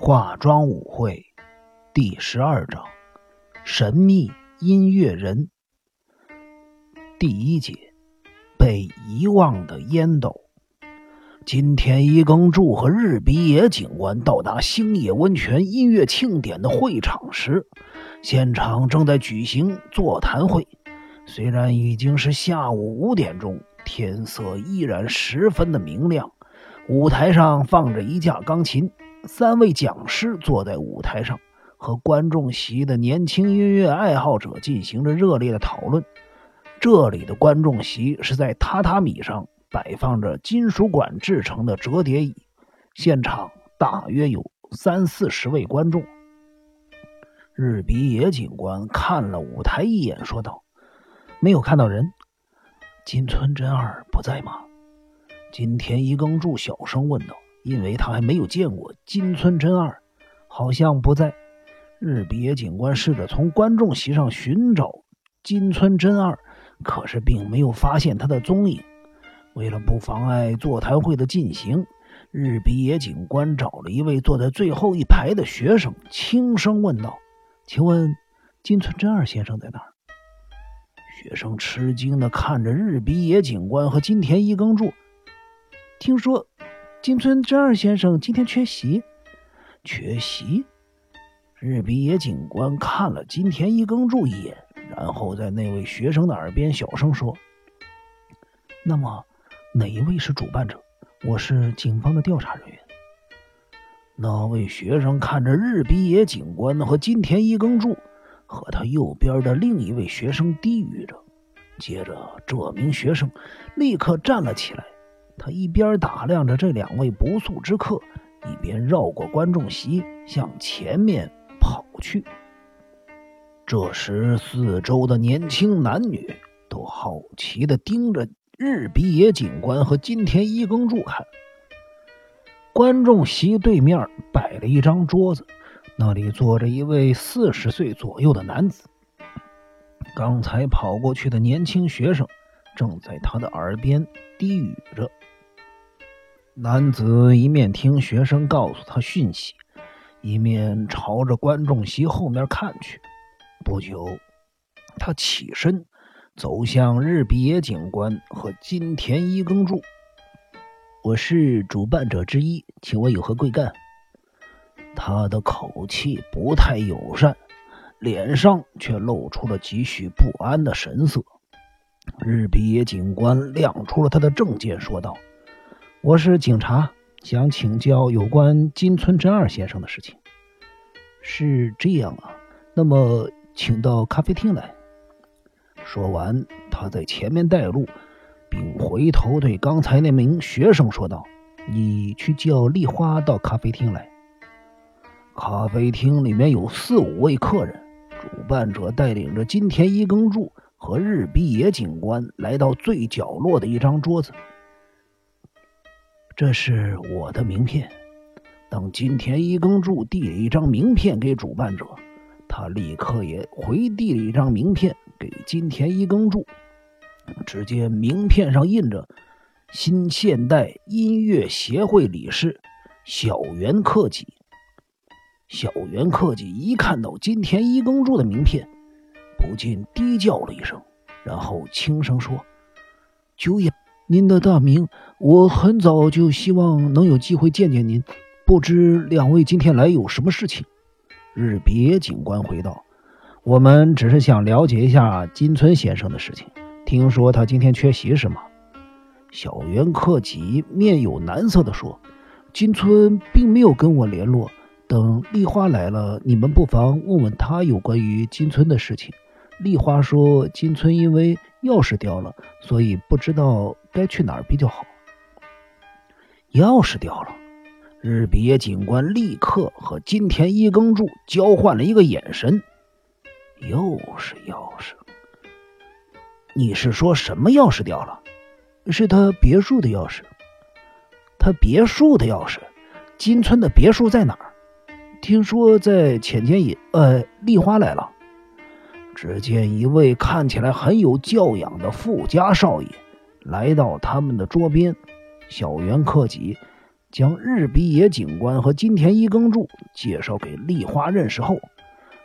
化妆舞会第十二章：神秘音乐人。第一节：被遗忘的烟斗。今天，伊耕助和日比野警官到达星野温泉音乐庆典的会场时，现场正在举行座谈会。虽然已经是下午五点钟，天色依然十分的明亮。舞台上放着一架钢琴。三位讲师坐在舞台上，和观众席的年轻音乐爱好者进行着热烈的讨论。这里的观众席是在榻榻米上摆放着金属管制成的折叠椅，现场大约有三四十位观众。日比野警官看了舞台一眼，说道：“没有看到人，金村真二不在吗？”金田一耕助小声问道。因为他还没有见过金村真二，好像不在。日比野警官试着从观众席上寻找金村真二，可是并没有发现他的踪影。为了不妨碍座谈会的进行，日比野警官找了一位坐在最后一排的学生，轻声问道：“请问金村真二先生在哪儿？”学生吃惊地看着日比野警官和金田一耕助，听说。金村真二先生今天缺席，缺席。日比野警官看了金田一耕助一眼，然后在那位学生的耳边小声说：“那么，哪一位是主办者？我是警方的调查人员。”那位学生看着日比野警官和金田一耕助，和他右边的另一位学生低语着。接着，这名学生立刻站了起来。他一边打量着这两位不速之客，一边绕过观众席向前面跑去。这时，四周的年轻男女都好奇地盯着日比野警官和金田一耕助看。观众席对面摆了一张桌子，那里坐着一位四十岁左右的男子。刚才跑过去的年轻学生正在他的耳边低语着。男子一面听学生告诉他讯息，一面朝着观众席后面看去。不久，他起身走向日比野警官和金田一耕助。我是主办者之一，请问有何贵干？他的口气不太友善，脸上却露出了几许不安的神色。日比野警官亮出了他的证件，说道。我是警察，想请教有关金村真二先生的事情。是这样啊，那么请到咖啡厅来。说完，他在前面带路，并回头对刚才那名学生说道：“你去叫丽花到咖啡厅来。”咖啡厅里面有四五位客人，主办者带领着金田一耕助和日比野警官来到最角落的一张桌子。这是我的名片。当金田一耕助递了一张名片给主办者，他立刻也回递了一张名片给金田一耕助。只见名片上印着“新现代音乐协会理事小原克己”。小原克己一看到金田一耕助的名片，不禁低叫了一声，然后轻声说：“久仰。”您的大名，我很早就希望能有机会见见您。不知两位今天来有什么事情？日别警官回道：“我们只是想了解一下金村先生的事情。听说他今天缺席是吗？”小原克己面有难色地说：“金村并没有跟我联络。等丽花来了，你们不妨问问他有关于金村的事情。”丽花说：“金村因为钥匙掉了，所以不知道。”该去哪儿比较好？钥匙掉了，日比野警官立刻和金田一耕助交换了一个眼神。又是钥匙，你是说什么钥匙掉了？是他别墅的钥匙。他别墅的钥匙？金村的别墅在哪儿？听说在浅间野。呃，丽花来了。只见一位看起来很有教养的富家少爷。来到他们的桌边，小原克己将日比野警官和金田一耕助介绍给丽花认识后，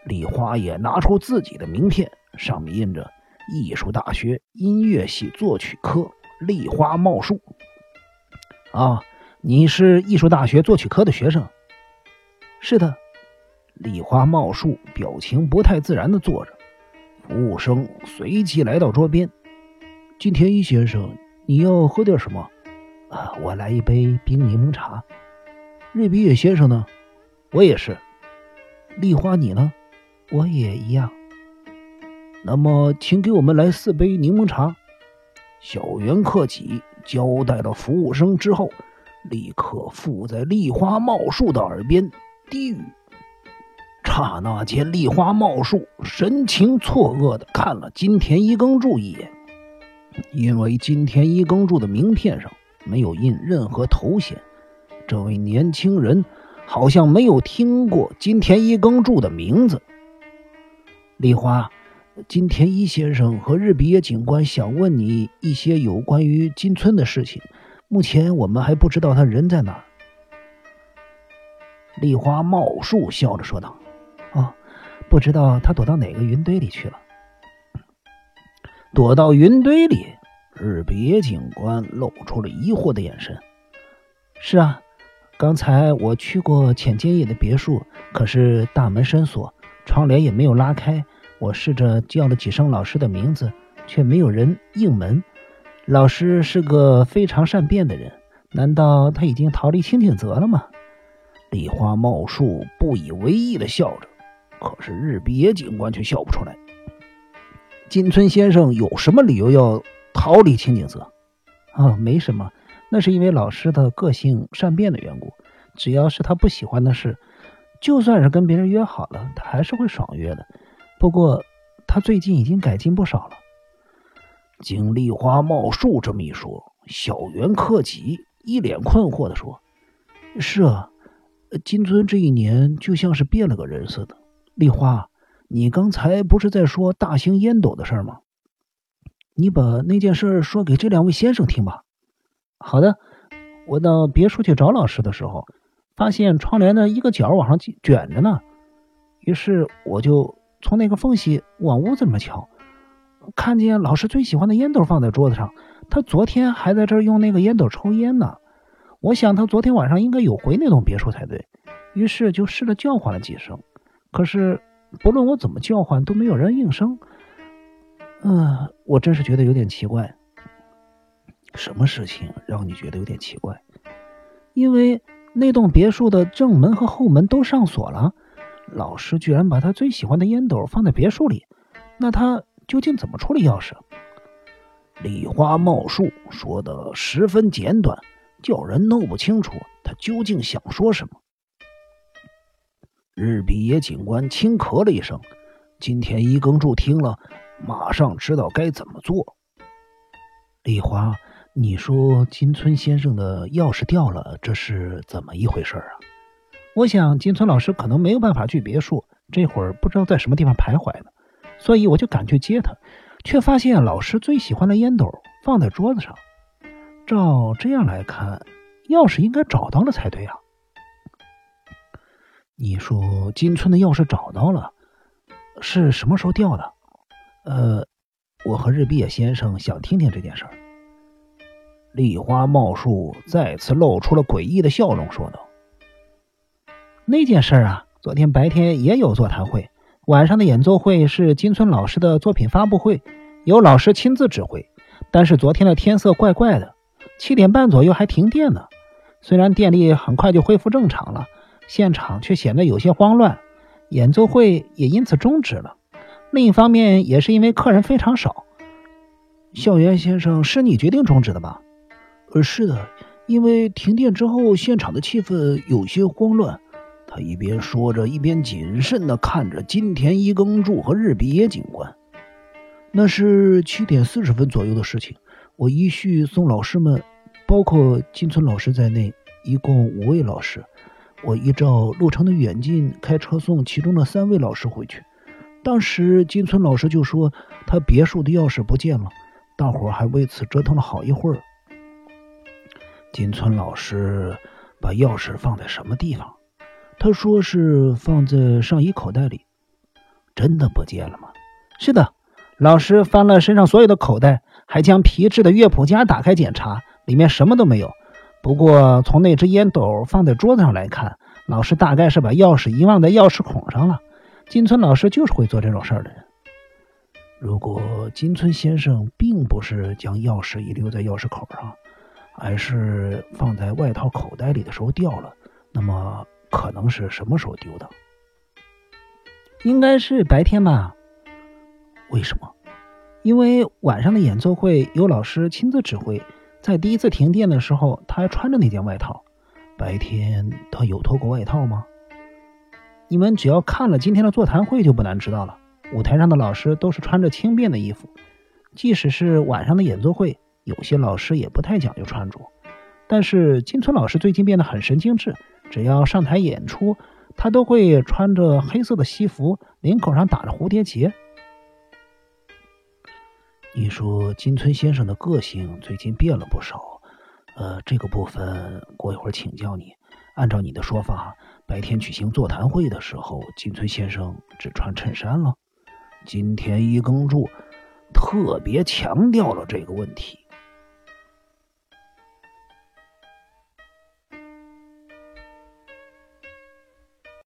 丽花也拿出自己的名片，上面印着“艺术大学音乐系作曲科丽花茂树”。啊，你是艺术大学作曲科的学生？是的。丽花茂树表情不太自然的坐着，服务生随即来到桌边。金田一先生，你要喝点什么？啊，我来一杯冰柠檬茶。日比野先生呢？我也是。丽花，你呢？我也一样。那么，请给我们来四杯柠檬茶。小原克己交代了服务生之后，立刻附在丽花茂树的耳边低语。刹那间，丽花茂树神情错愕的看了金田一耕助一眼，因为金田一耕助的名片上没有印任何头衔，这位年轻人好像没有听过金田一耕助的名字。丽花，金田一先生和日比野警官想问你一些有关于金村的事情，目前我们还不知道他人在哪儿。丽花茂树笑着说道。啊，不知道他躲到哪个云堆里去了。躲到云堆里，日别警官露出了疑惑的眼神。是啊，刚才我去过浅间野的别墅，可是大门深锁，窗帘也没有拉开。我试着叫了几声老师的名字，却没有人应门。老师是个非常善变的人，难道他已经逃离清景泽了吗？梨花茂树不以为意的笑着。可是日别警官却笑不出来。金村先生有什么理由要逃离清景泽？哦，没什么，那是因为老师的个性善变的缘故。只要是他不喜欢的事，就算是跟别人约好了，他还是会爽约的。不过他最近已经改进不少了。经丽花茂树这么一说，小原克己一脸困惑地说：“是啊，金尊这一年就像是变了个人似的。”丽花，你刚才不是在说大型烟斗的事吗？你把那件事说给这两位先生听吧。好的，我到别墅去找老师的时候，发现窗帘的一个角往上卷着呢，于是我就从那个缝隙往屋子里面瞧，看见老师最喜欢的烟斗放在桌子上，他昨天还在这儿用那个烟斗抽烟呢。我想他昨天晚上应该有回那栋别墅才对，于是就试着叫唤了几声。可是，不论我怎么叫唤，都没有人应声。嗯，我真是觉得有点奇怪。什么事情让你觉得有点奇怪？因为那栋别墅的正门和后门都上锁了，老师居然把他最喜欢的烟斗放在别墅里，那他究竟怎么处理钥匙？李花茂树说的十分简短，叫人弄不清楚他究竟想说什么。日比野警官轻咳了一声，今天一耕助听了，马上知道该怎么做。丽华，你说金村先生的钥匙掉了，这是怎么一回事啊？我想金村老师可能没有办法去别墅，这会儿不知道在什么地方徘徊呢，所以我就赶去接他，却发现老师最喜欢的烟斗放在桌子上。照这样来看，钥匙应该找到了才对啊。你说金村的钥匙找到了，是什么时候掉的？呃，我和日比野先生想听听这件事儿。丽花茂树再次露出了诡异的笑容，说道：“那件事啊，昨天白天也有座谈会，晚上的演奏会是金村老师的作品发布会，由老师亲自指挥。但是昨天的天色怪怪的，七点半左右还停电呢。虽然电力很快就恢复正常了。”现场却显得有些慌乱，演奏会也因此终止了。另一方面，也是因为客人非常少。校园先生，是你决定终止的吧？呃，是的，因为停电之后，现场的气氛有些慌乱。他一边说着，一边谨慎地看着金田一耕助和日比野警官。那是七点四十分左右的事情。我依序送老师们，包括金村老师在内，一共五位老师。我依照路程的远近开车送其中的三位老师回去。当时金村老师就说他别墅的钥匙不见了，大伙还为此折腾了好一会儿。金村老师把钥匙放在什么地方？他说是放在上衣口袋里。真的不见了吗？是的，老师翻了身上所有的口袋，还将皮质的乐谱夹打开检查，里面什么都没有。不过从那只烟斗放在桌子上来看，老师大概是把钥匙遗忘在钥匙孔上了。金村老师就是会做这种事儿的人。如果金村先生并不是将钥匙遗留在钥匙口上，而是放在外套口袋里的时候掉了，那么可能是什么时候丢的？应该是白天吧？为什么？因为晚上的演奏会由老师亲自指挥，在第一次停电的时候，他还穿着那件外套。白天他有脱过外套吗？你们只要看了今天的座谈会，就不难知道了。舞台上的老师都是穿着轻便的衣服，即使是晚上的演奏会，有些老师也不太讲究穿着。但是金村老师最近变得很神经质，只要上台演出。他都会穿着黑色的西服，领口上打着蝴蝶结。你说金村先生的个性最近变了不少，呃，这个部分过一会儿请教你。按照你的说法，白天举行座谈会的时候，金村先生只穿衬衫了。今天一耕助特别强调了这个问题。